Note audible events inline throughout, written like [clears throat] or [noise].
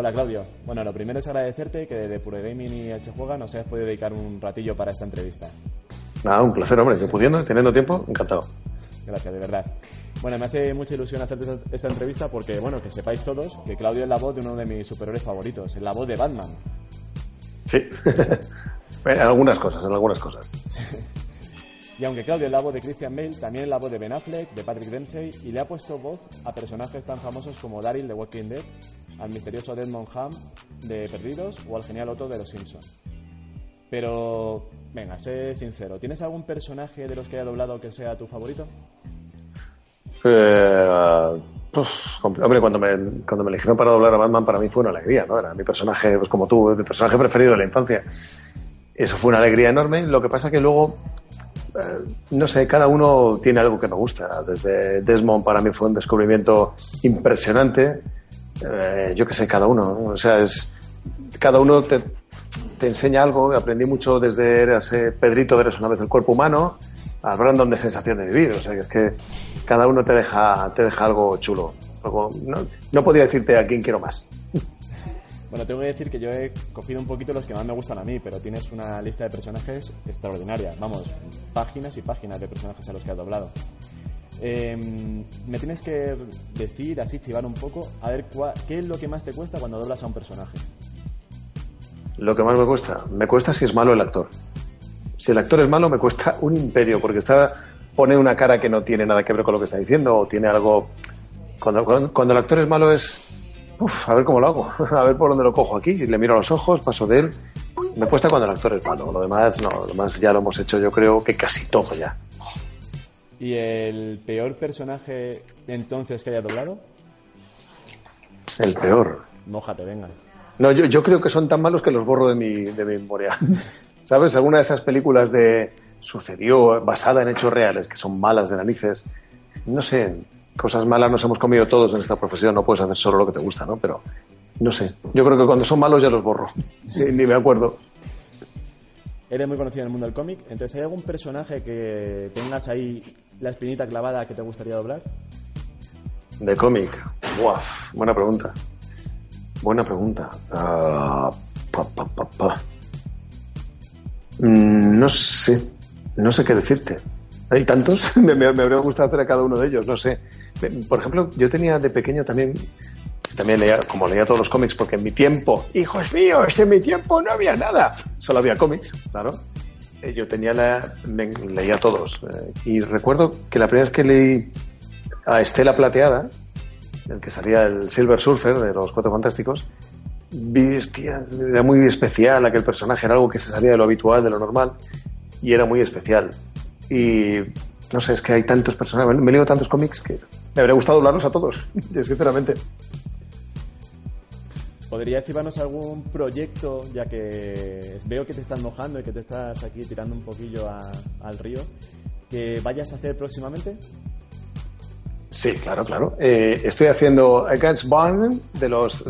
Hola Claudio. Bueno, lo primero es agradecerte que de Pure Gaming y H Juega nos hayas podido dedicar un ratillo para esta entrevista. Nada, un placer, hombre, que pudiendo, teniendo tiempo, encantado. Gracias, de verdad. Bueno, me hace mucha ilusión hacerte esta, entrevista porque, bueno, que sepáis todos que Claudio es la voz de uno de mis superhéroes favoritos, es la voz de Batman. Sí, [laughs] en algunas cosas, en algunas cosas. Y aunque Claudio es la voz de Christian Bale, también es la voz de Ben Affleck, de Patrick Dempsey y le ha puesto voz a personajes tan famosos como Daryl de Walking Dead, al misterioso Desmond Ham de Perdidos o al genial Otto de Los Simpsons. Pero, venga, sé sincero, ¿tienes algún personaje de los que haya doblado que sea tu favorito? Eh, pues, hombre, cuando me, cuando me eligieron para doblar a Batman, para mí fue una alegría, ¿no? Era mi personaje, pues como tú, mi personaje preferido de la infancia. Eso fue una alegría enorme. Lo que pasa que luego, eh, no sé, cada uno tiene algo que me gusta. Desde Desmond para mí fue un descubrimiento impresionante. Eh, yo qué sé, cada uno, ¿no? O sea, es, cada uno te, enseña algo. Aprendí mucho desde ese Pedrito Eres una vez el cuerpo humano al Brandon de sensación de vivir. O sea, que es que cada uno te deja, te deja algo chulo. no, no podría decirte a quién quiero más. Bueno, tengo que decir que yo he cogido un poquito los que más me gustan a mí, pero tienes una lista de personajes extraordinaria. Vamos, páginas y páginas de personajes a los que has doblado. Em, me tienes que decir, así chivar un poco, a ver qué es lo que más te cuesta cuando doblas a un personaje. Lo que más me cuesta, me cuesta si es malo el actor. Si el actor es malo, me cuesta un imperio, porque está pone una cara que no tiene nada que ver con lo que está diciendo, o tiene algo. Cuando, cuando, el actor es malo, es. Uf, a ver cómo lo hago, [laughs] a ver por dónde lo cojo aquí. Le miro a los ojos, paso de él. Me cuesta cuando el actor es malo. Lo demás, no, lo demás ya lo hemos hecho, yo creo que casi todo ya. ¿Y el peor personaje entonces que haya doblado? El peor. Mójate, venga. No, yo, yo creo que son tan malos que los borro de mi, de mi memoria. [laughs] ¿Sabes? Alguna de esas películas de sucedió basada en hechos reales, que son malas de narices. No sé, cosas malas nos hemos comido todos en esta profesión, no puedes hacer solo lo que te gusta, ¿no? Pero no sé, yo creo que cuando son malos ya los borro, ni, me acuerdo. Eres muy conocido en el mundo del cómic, entonces ¿hay algún personaje que tengas ahí la espinita clavada que te gustaría doblar? De cómic, buena pregunta. Buena pregunta. Ah, mm, no sé, no sé qué decirte. Hay tantos, [laughs] me, habría gustado hacer a cada uno de ellos, no sé. Por ejemplo, yo tenía de pequeño también, también leía, como leía todos los cómics, porque en mi tiempo, hijos míos, en mi tiempo no había nada, solo había cómics, claro. Eh, yo tenía la, leía todos. Eh, y recuerdo que la primera vez que leí a Estela Plateada, el que salía el Silver Surfer de los Cuatro Fantásticos, vi, era muy especial aquel personaje, era algo que se salía de lo habitual, de lo normal, y era muy especial. Y no sé, es que hay tantos personajes, me leo tantos cómics que me habría gustado hablarlos a todos, [laughs] sinceramente. ¿Podrías llevarnos algún proyecto, ya que veo que te estás mojando y que te estás aquí tirando un poquillo al río, que vayas a hacer próximamente? Sí, claro, claro. Eh, estoy haciendo Against Barn de los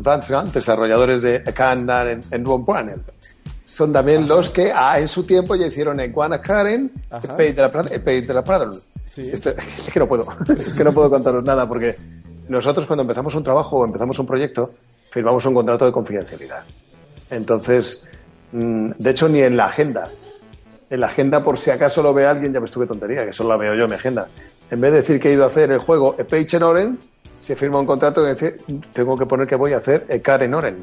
desarrolladores de Akan en, en Panel. Son también los que ah, en su tiempo ya hicieron en Karen, Pay de la, de la Sí. [laughs] es que no puedo, [laughs] es que no puedo contaros nada porque nosotros cuando empezamos un trabajo o empezamos un proyecto firmamos un contrato de confidencialidad. Entonces, mm, de hecho ni en la agenda. En la agenda por si acaso lo ve alguien ya me estuve tontería, que solo la veo yo en mi agenda en vez de decir que he ido a hacer el juego Page en Oren, se firma un contrato que dice, tengo que poner que voy a hacer Car en Oren.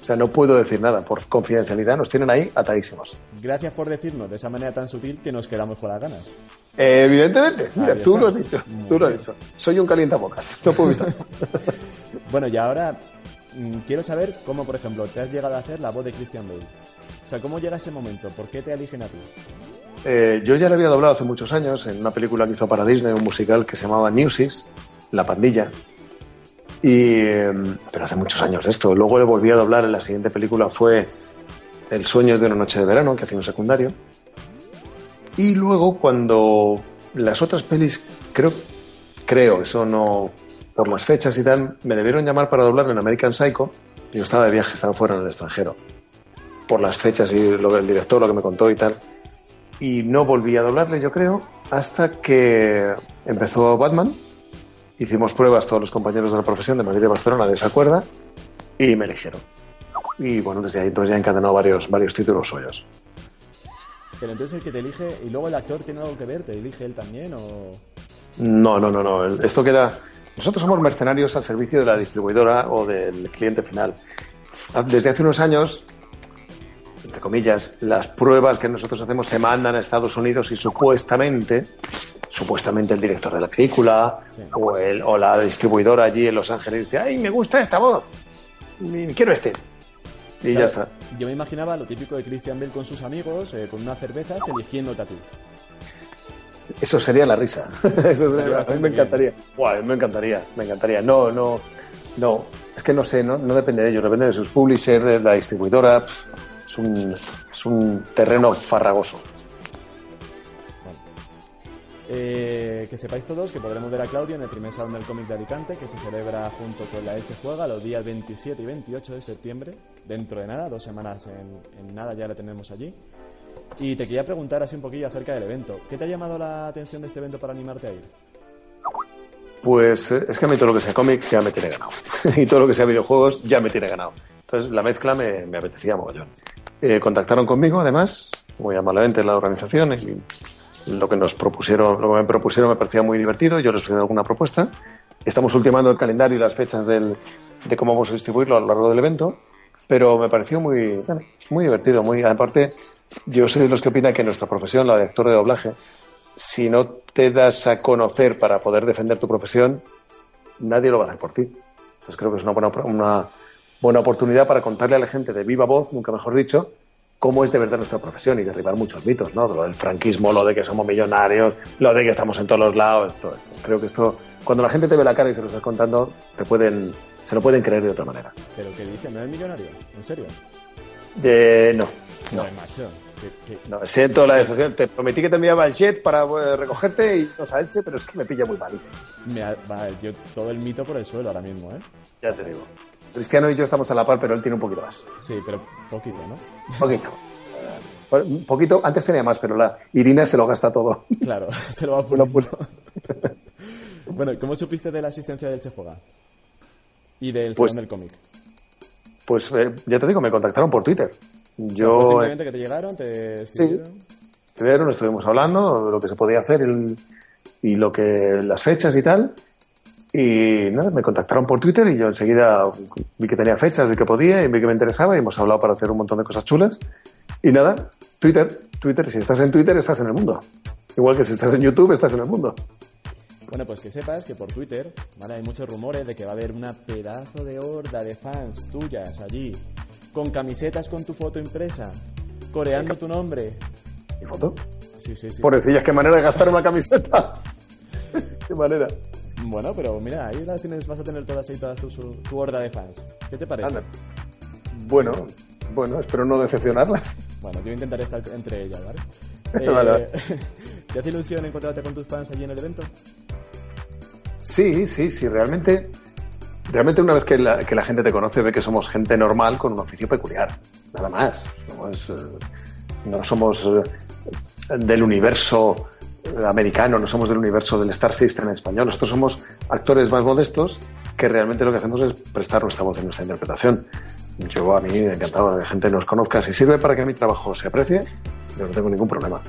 O sea, no puedo decir nada. Por confidencialidad nos tienen ahí atadísimos. Gracias por decirnos de esa manera tan sutil que nos quedamos con las ganas. evidentemente. tú lo has dicho. tú lo has dicho. Soy un calientabocas. No puedo [laughs] bueno, y ahora quiero saber cómo, por ejemplo, te has llegado a hacer la voz de Christian Bale. O sea, ¿cómo llega ese momento? ¿Por qué te eligen a ti? Eh, yo ya le había doblado hace muchos años en una película que hizo para Disney, un musical que se llamaba Newsies, La Pandilla. Y, em, pero hace muchos años esto. Luego le volví a doblar en la siguiente película, fue El sueño de una noche de verano, que hacía un secundario. Y luego cuando las otras pelis, creo, creo, eso no, por las fechas y tal, me debieron llamar para doblar en American Psycho. Yo estaba de viaje, estaba fuera en el extranjero. Por las fechas y lo, el director, lo que me contó y tal y no volví a doblarle, yo creo, hasta que empezó Batman. Hicimos pruebas todos los compañeros de la profesión de Madrid y Barcelona de esa cuerda y me eligieron. Y bueno, desde ahí entonces ya he encadenado varios, varios títulos suyos. Pero entonces el que te elige, y luego el actor tiene algo que ver, ¿te elige él también o...? No, no, no, no. Esto queda... Nosotros somos mercenarios al servicio de la distribuidora o del cliente final. Desde hace unos años, entre comillas, las pruebas que nosotros hacemos se mandan a Estados Unidos y supuestamente, supuestamente el director de la película o, el, o la distribuidora allí en Los Ángeles dice, ¡ay, me gusta esta voz! Quiero este. Y ya está. Yo me imaginaba lo típico de Christian Bell con sus amigos, eh, con unas cervezas, eligiéndote a ti. Eso sería la risa. [laughs] Eso sería, a mí me encantaría. me encantaría, me encantaría. No, no, no. Es que no sé, no, no depende de ellos, depende de sus publishers, de la distribuidora. es, un, es un terreno farragoso. Eh, que sepáis todos que podremos ver a Claudio en el primer salón del cómic de Alicante, que se celebra junto con la Eche Juega los días 27 y 28 de septiembre, dentro de nada, dos semanas en, nada ya la tenemos allí. Y te quería preguntar así un poquillo acerca del evento. ¿Qué te ha llamado la atención de este evento para animarte a ir? Pues eh, es que a mí todo lo que sea cómic ya me tiene ganado. [laughs] y todo lo que sea videojuegos ya me tiene ganado. Entonces la mezcla me, me apetecía mogollón. Eh, contactaron conmigo, además, muy amablemente la organización, y lo que nos propusieron, lo que me propusieron me parecía muy divertido, yo les ofrecí alguna propuesta. Estamos ultimando el calendario y las fechas del, de cómo vamos a distribuirlo a lo largo del evento, pero me pareció muy, muy divertido, muy, aparte, yo soy de los que opina que nuestra profesión, la de actor de doblaje, si no te das a conocer para poder defender tu profesión, nadie lo va a hacer por ti. Entonces creo que es una buena, una buena oportunidad para contarle a la gente de viva voz, nunca mejor dicho, cómo es de verdad nuestra profesión y derribar muchos mitos, ¿no? Lo del franquismo, lo de que somos millonarios, lo de que estamos en todos los lados, todo esto. Creo que esto, cuando la gente te ve la cara y se lo estás contando, te pueden, se lo pueden creer de otra manera. ¿Pero qué dice? ¿No eres millonario? ¿En serio? De, no. No, macho. No, siento la decepción. Te prometí que te enviaba el jet para eh, recogerte y no a pero es que me pilla muy mal. Me yo todo el mito por el suelo ahora mismo, ¿eh? Ya te digo. Cristiano y yo estamos a la par, pero él tiene un poquito más. Sí, pero poquito, ¿no? Poquito. Un poquito, antes tenía más, pero la Irina se lo gasta todo. Claro, [laughs] se lo va a poner. [laughs] bueno, ¿cómo supiste de la asistencia del Chejuega? Y del pues, del cómic. Pues eh, ya te digo, me contactaron por Twitter. Yo, simplemente que te llegaron, te Sí, primero estuvimos hablando de lo que se podía hacer y lo que las fechas y tal. Y nada, me contactaron por Twitter y yo enseguida vi que tenía fechas, vi que podía y vi que me interesaba y hemos hablado para hacer un montón de cosas chulas. Y nada, Twitter, Twitter, si estás en Twitter estás en el mundo. Igual que si estás en YouTube estás en el mundo. Bueno, pues que sepas que por Twitter ¿vale? hay muchos rumores de que va a haber una pedazo de horda de fans tuyas allí, con camisetas con tu foto impresa, coreando tu nombre. ¿Y foto? Sí, sí, sí. Pobrecillas, qué manera de gastar una camiseta. [laughs] qué manera. Bueno, pero mira, ahí las tienes, vas a tener todas ahí, toda tu, tu horda de fans. ¿Qué te parece? Bueno, bueno, espero no decepcionarlas. Bueno, yo intentaré estar entre ellas, ¿vale? [laughs] Eh, [laughs] ¿Te hace ilusión encontrarte con tus fans allí en el evento? Sí, sí, sí, realmente. Realmente una vez que la, que la gente te conoce ve que somos gente normal con un oficio peculiar, nada más. Eh, no somos eh, del universo americano, no somos del universo del Star System en español. Nosotros somos actores más modestos que realmente lo que hacemos es prestar nuestra voz en nuestra interpretación. Yo a mí me encantado que la gente nos conozca. Si sirve para que mi trabajo se aprecie, yo no tengo ningún problema.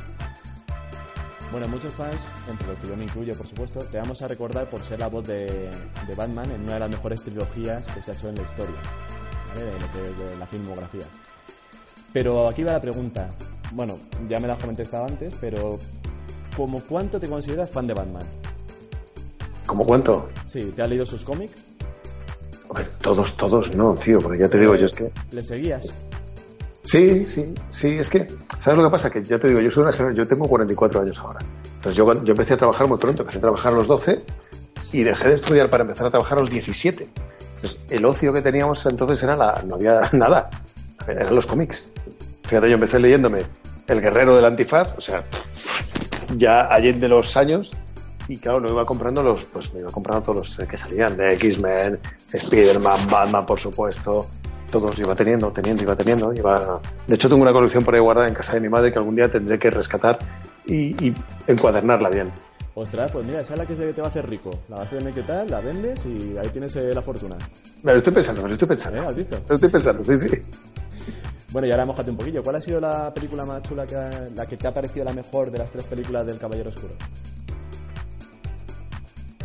Bueno, muchos fans, entre los que yo me incluyo, por supuesto, te vamos a recordar por ser la voz de, Batman en una de las mejores trilogías que se ha hecho en la historia, ¿vale? de, de la filmografía. Pero aquí va la pregunta. Bueno, ya me la comenté antes, pero ¿Cómo cuánto te consideras fan de Batman? ¿Cómo cuánto? Sí, ¿te has leído sus cómics? todos, todos no, tío, porque ya te digo, yo es que... ¿Le seguías? Sí, sí, sí, es que, ¿sabes lo que pasa? Que ya te digo, yo soy una generación, yo tengo 44 años ahora. Entonces yo, yo empecé a trabajar muy pronto, empecé a trabajar a los 12 y dejé de estudiar para empezar a trabajar a los 17. Entonces, el ocio que teníamos entonces era la, no había [laughs] nada, eran los cómics. Fíjate, yo empecé leyéndome El Guerrero del Antifaz, o sea, ya allende los años y claro, lo iba comprando los, pues me iba comprando todos los eh, que salían, de X-Men, Spider-Man, Batman, por supuesto, todos iba teniendo, teniendo, iba teniendo, iba... De hecho tengo una colección por ahí guardada en casa de mi madre que algún día tendré que rescatar y, y encuadernarla bien. Ostras, pues mira, esa es la que te va a hacer rico. La vas a tener que tal, la vendes y ahí tienes eh, la fortuna. Me lo estoy pensando, me lo estoy pensando. ¿Eh? ¿Has visto? Me lo estoy pensando, sí, sí. Bueno, y ahora mojate un poquillo. ¿Cuál ha sido la película más chula, que ha- la que te ha parecido la mejor de las tres películas del Caballero Oscuro?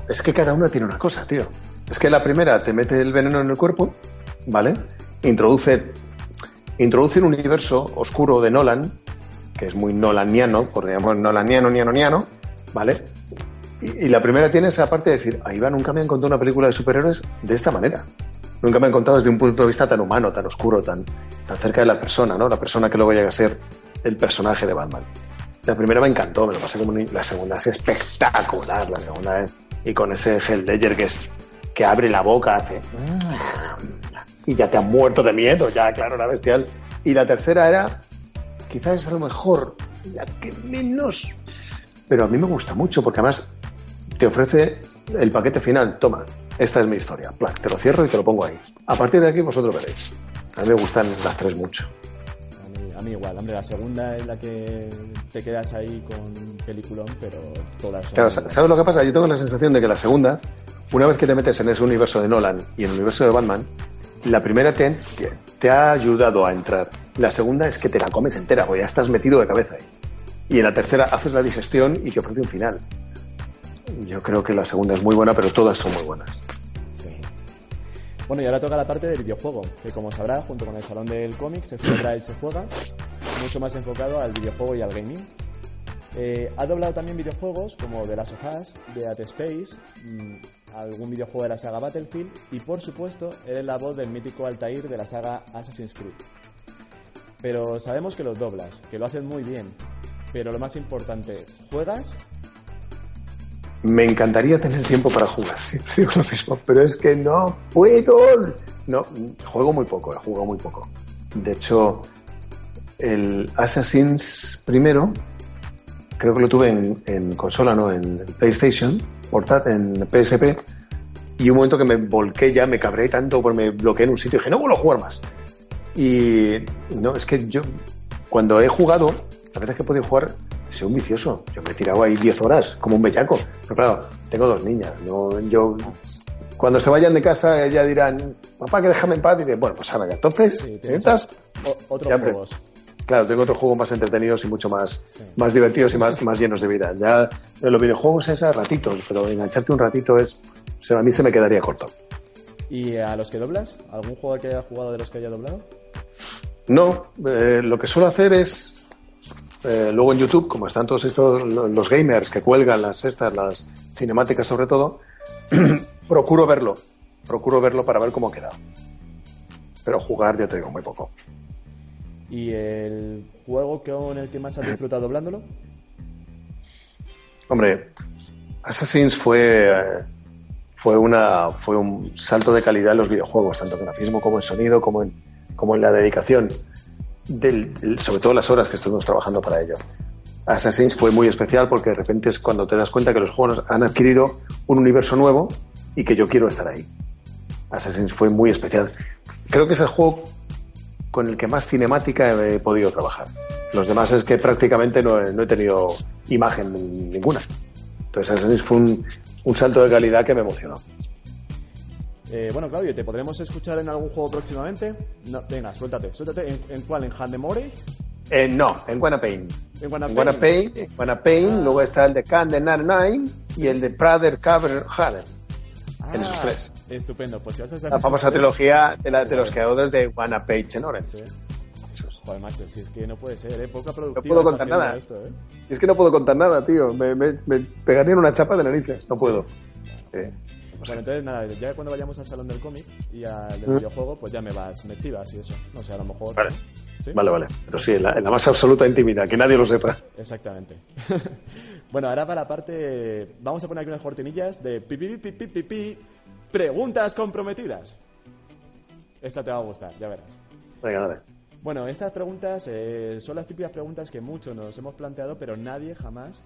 Es que cada una tiene una cosa, tío. Es que la primera te mete el veneno en el cuerpo, ¿vale? Introduce, introduce un universo oscuro de Nolan, que es muy nolaniano, podríamos nolaniano, niano, niano, ¿vale? Y, la primera tiene esa parte de decir, ahí va, nunca me han contado una película de superhéroes de esta manera. Nunca me han contado desde un punto de vista tan humano, tan oscuro, tan, tan cerca de la persona, ¿no? La persona que luego llega a ser el personaje de Batman. La primera me encantó, me lo pasé como un... La segunda es espectacular, la segunda. Y con ese Hell Ledger que es... que abre la boca, hace... Y ya te has muerto de miedo, ya, claro, era bestial. Y la tercera era... Quizás es a lo mejor la que menos... Pero a mí me gusta mucho, porque además te ofrece el paquete final. Toma, esta es mi historia. Plan, te lo cierro y te lo pongo ahí. A partir de aquí vosotros veréis. A mí me gustan las tres mucho. A mí, a mí igual, hombre, la segunda es la que te quedas ahí con peliculón, pero todas son... Claro, ¿sabes lo que pasa? Yo tengo la sensación de que la segunda, una vez que te metes en ese universo de Nolan y en el universo de Batman, la primera te, te ha ayudado a entrar. La segunda es que te la comes entera, porque ya estás metido de cabeza ahí. Y en la tercera haces la digestión y te ofrece un final. Yo creo que la segunda es muy buena, pero todas son muy buenas. Sí. Bueno, y ahora toca la parte del videojuego, que como sabrá, junto con el Salón del Cómic, se celebra el Se Juega, mucho más enfocado al videojuego y al gaming. Eh, ha doblado también videojuegos como The Last of Us, Dead Space, mm, algún videojuego de la saga Battlefield y, por supuesto, eres la voz del mítico Altair de la saga Assassin's Creed. Pero sabemos que los doblas, que lo haces muy bien. Pero lo más importante, ¿juegas? Me encantaría tener tiempo para jugar, [laughs] siempre digo lo mismo, pero es que no puedo. No, juego muy poco, he jugado muy poco. De hecho, el Assassin's primero, creo que lo tuve en, en consola, no, en PlayStation, portat, en PSP, y un momento que me volqué ya, me cabré tanto porque me bloqueé en un sitio y dije, no vuelvo a jugar más. Y no, es que yo, cuando he jugado, la veces que he podido jugar, sido un vicioso. Yo me he tirado ahí 10 horas, como un bellaco. Pero claro, tengo dos niñas. No, yo, cuando se vayan de casa, ya dirán, papá, que déjame en paz. Y dice, bueno, pues ahora ya. Entonces, Sí, o- otros Ya, juegos. Claro, tengo otros juegos más entretenidos y mucho más, Sí. más divertidos y más, más llenos de vida. Ya en los videojuegos es a ratitos, pero engancharte un ratito es, o sea, a mí se me quedaría corto. ¿Y a los que doblas? ¿Algún juego que haya jugado de los que haya doblado? No, eh, lo que suelo hacer es, eh, luego en YouTube, como están todos estos, lo- los gamers que cuelgan las estas, las cinemáticas sobre todo, [clears throat] procuro verlo, procuro verlo para ver cómo ha quedado. Pero jugar, ya te digo, muy poco. ¿Y el juego con el que más has disfrutado doblándolo? Hombre, Assassin's fue, eh, fue, una, fue un salto de calidad en los videojuegos, tanto en grafismo como en sonido, como en, como en la dedicación, del- sobre todo las horas que estuvimos trabajando para ello. Assassin's fue muy especial porque de repente es cuando te das cuenta que los juegos han adquirido un universo nuevo y que yo quiero estar ahí. Assassin's fue muy especial. Creo que es el juego con el que más cinemática he podido trabajar. Los demás es que prácticamente no he, no he tenido imagen ninguna. Entonces Assassin's fue un, un salto de calidad que me emocionó. Eh, bueno, Claudio, ¿te podremos escuchar en algún juego próximamente? No, venga, suéltate. Suéltate. ¿En, en cuál? ¿En Handemore? Eh, no, en Guanapain. En Guanapain. En Guanapain, Ah. luego está el de Camden 99 y el de Prader Cavern Haven. Ah, en esos tres. Estupendo. Pues si vas a estar en La famosa tres- trilogía de, la- de los creadores de Guanapain Chenoren. Sí. Joder, macho, si es que no puede ser, ¿eh? Poca productiva No puedo contar nada. Esto, ¿eh? Es que no puedo contar nada, tío. Me, me, me pegarían una chapa de narices. No puedo. Sí. Bueno, entonces nada, ya cuando vayamos al salón del cómic y al del Mm. videojuego, pues ya me vas, me chivas y eso. No sé, a lo mejor. Vale. ¿Sí? Vale, vale. Pero sí, en la, en la más absoluta intimidad, que nadie lo sepa. Exactamente. [laughs] bueno, ahora para la parte. Vamos a poner aquí unas cortinillas de pi, pi, pi, pi, pi, pi, preguntas comprometidas. Esta te va a gustar, ya verás. Venga, dale. Bueno, estas preguntas eh, son las típicas preguntas que muchos nos hemos planteado, pero nadie jamás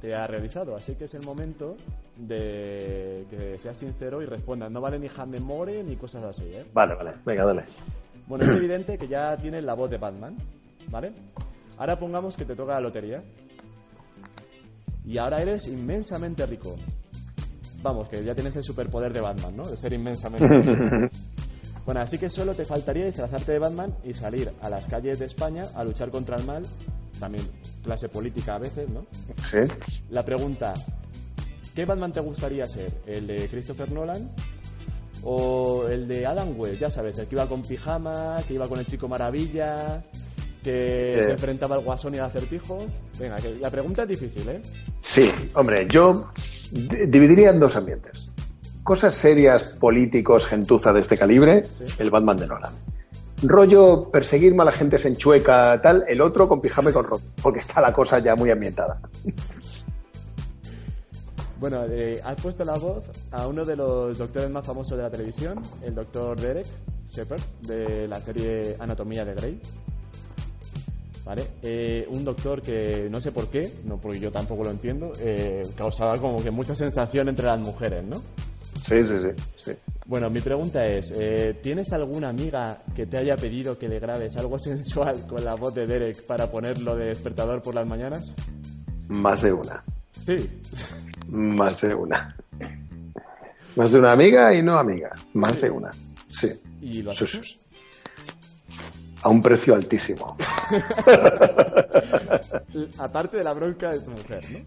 te ha realizado. Así que es el momento de que seas sincero y respondas. No vale ni Handemore ni cosas así, ¿eh? Vale, vale. Venga, dale. Bueno, es evidente que ya tienes la voz de Batman, ¿vale? Ahora pongamos que te toca la lotería. y ahora eres inmensamente rico. Vamos, que ya tienes el superpoder de Batman, ¿no? De ser inmensamente rico. [laughs] Bueno, así que solo te faltaría disfrazarte de Batman y salir a las calles de España a luchar contra el mal, también clase política a veces, ¿no? Sí. La pregunta, ¿qué Batman te gustaría ser? ¿El de Christopher Nolan o el de Adam West? Ya sabes, el que iba con pijama, que iba con el chico maravilla, que Eh. se enfrentaba al guasón y al acertijo. Venga, que la pregunta es difícil, ¿eh? Sí, hombre, yo di- dividiría en dos ambientes. Cosas serias, políticos, gentuza de este calibre, Sí. el Batman de Nolan. Rollo, perseguir mala gente se enchueca, tal, el otro con pijama y con ropa, porque está la cosa ya muy ambientada. Bueno, eh, has puesto la voz a uno de los doctores más famosos de la televisión, el doctor Derek Shepard, de la serie Anatomía de Grey. ¿Vale? Eh, un doctor que no sé por qué, no porque yo tampoco lo entiendo, eh, causaba como que mucha sensación entre las mujeres, ¿no? Sí, sí, sí. sí. Bueno, mi pregunta es, eh, ¿tienes alguna amiga que te haya pedido que le grabes algo [laughs] sensual con la voz de Derek para ponerlo de despertador por las mañanas? Más de una. Sí. Más de una. Más de una amiga y no amiga. Más de una. Sí. ¿Y lo has Sí. A un precio altísimo. [laughs] Aparte de la bronca de tu mujer, ¿no?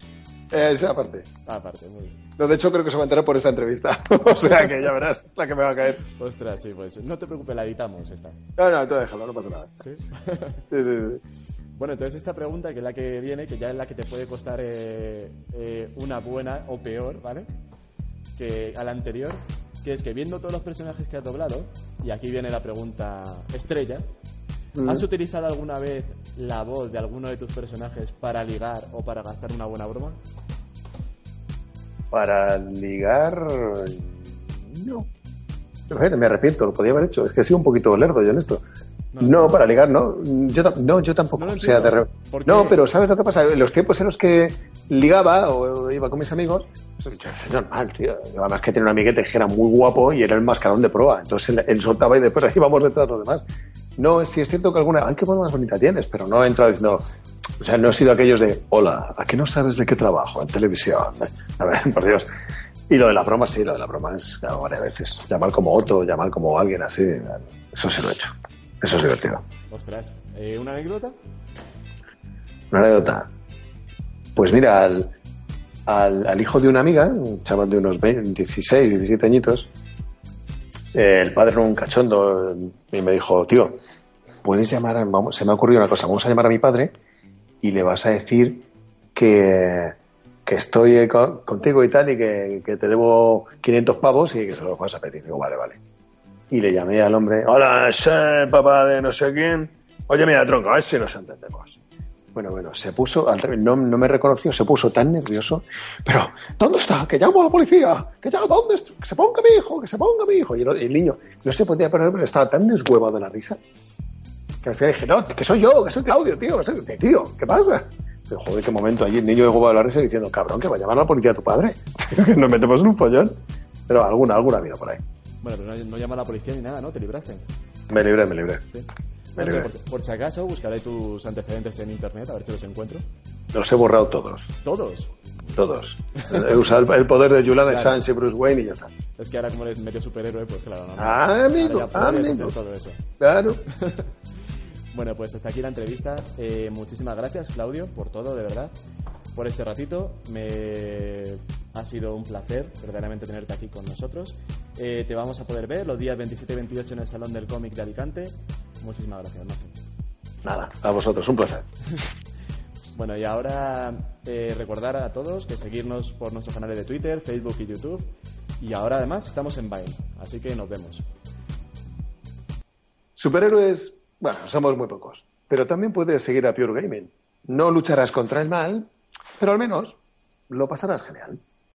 Eh, Esa parte. Aparte, muy bien. No, de hecho, creo que se va a enterar por esta entrevista. [laughs] o sea que ya verás la que me va a caer. Ostras, sí, pues no te preocupes, la editamos esta. No, no, tú déjalo, no pasa nada. ¿Sí? Sí, sí, sí. Bueno, entonces esta pregunta, que es la que viene, que ya es la que te puede costar eh, eh, una buena o peor, ¿vale? Que a la anterior, que es que viendo todos los personajes que has doblado, y aquí viene la pregunta estrella, ¿has utilizado alguna vez la voz de alguno de tus personajes para ligar o para gastar una buena broma? Para ligar. No. Me arrepiento, lo podía haber hecho. Es que he sido un poquito lerdo yo en esto. No, para ligar, no. Yo, no, yo tampoco. No pero ¿sabes lo que pasa? En los tiempos en los que ligaba o iba con mis amigos, pues, es normal, tío. Además que tenía un amiguete que era muy guapo y era el mascarón de proa. Entonces él, soltaba y después ahí íbamos detrás los demás. No, sí es cierto que alguna... ¡Ay, qué voz más bonita tienes! Pero no he entrado diciendo... O sea, no he sido aquellos de... Hola, ¿a qué no sabes de qué trabajo en televisión? [laughs] A ver, por Dios. Y lo de la broma, sí, lo de la broma es claro, varias veces. Llamar como Otto, llamar como alguien así. Eso sí lo he hecho. Eso es divertido. Ostras, eh, ¿una anécdota? Una anécdota. Pues mira, al, al, al hijo de una amiga, un chaval de unos 20, 16, 17 añitos, eh, el padre era un cachondo y me dijo, tío, puedes llamar, a- vamos, se me ha ocurrido una cosa, vamos a llamar a mi padre y le vas a decir que, que estoy eh, co- contigo y tal y que, que te debo 500 pavos y que se los vas a pedir. Digo, vale, vale. Y le llamé al hombre, hola, soy papá de no sé quién. Oye, mira, tronco, a ver si nos entendemos. Bueno, bueno, se puso, no, no me reconoció, se puso tan nervioso. Pero, ¿dónde está? Que llamo a la policía. Que ya, ¿dónde está? Que se ponga mi hijo, que se ponga mi hijo. Y el, el niño no se podía poner, pero estaba tan deshuevado de la risa. Que al final dije, no, que soy yo, que soy Claudio, tío, que soy, tío, ¿qué pasa? Pero, joder, qué momento allí el niño deshuevado de la risa diciendo, cabrón, que va a llamar a la policía a tu padre. [laughs] que nos metemos en un follón. Pero alguna, alguna ha habido por ahí. Bueno, pero no, no llama a la policía ni nada, ¿no? Te libraste. Me libré, me libré. Sí. Me No sé, libré. por, por si acaso, buscaré tus antecedentes en internet a ver si los encuentro. Los he borrado todos. Todos. Todos. He usado el, poder de Julian Claro. Assange y Bruce Wayne y ya está. Es que ahora como eres medio superhéroe, pues claro, no. no. Ah, amigo, amigo. todo eso. Claro. [laughs] Bueno, pues hasta aquí la entrevista. Eh, muchísimas gracias, Claudio, por todo, de verdad. Por este ratito. Me ha sido un placer verdaderamente tenerte aquí con nosotros. Eh, te vamos a poder ver los días 27 y 28 en el Salón del Cómic de Alicante. Muchísimas gracias, Nacho. Nada, a vosotros, un placer. [laughs] Bueno, y ahora eh, recordar a todos que seguirnos por nuestros canales de Twitter, Facebook y YouTube. Y ahora además estamos en Vine, así que nos vemos. Superhéroes, bueno, somos muy pocos. Pero también puedes seguir a Pure Gaming. No lucharás contra el mal, pero al menos lo pasarás genial.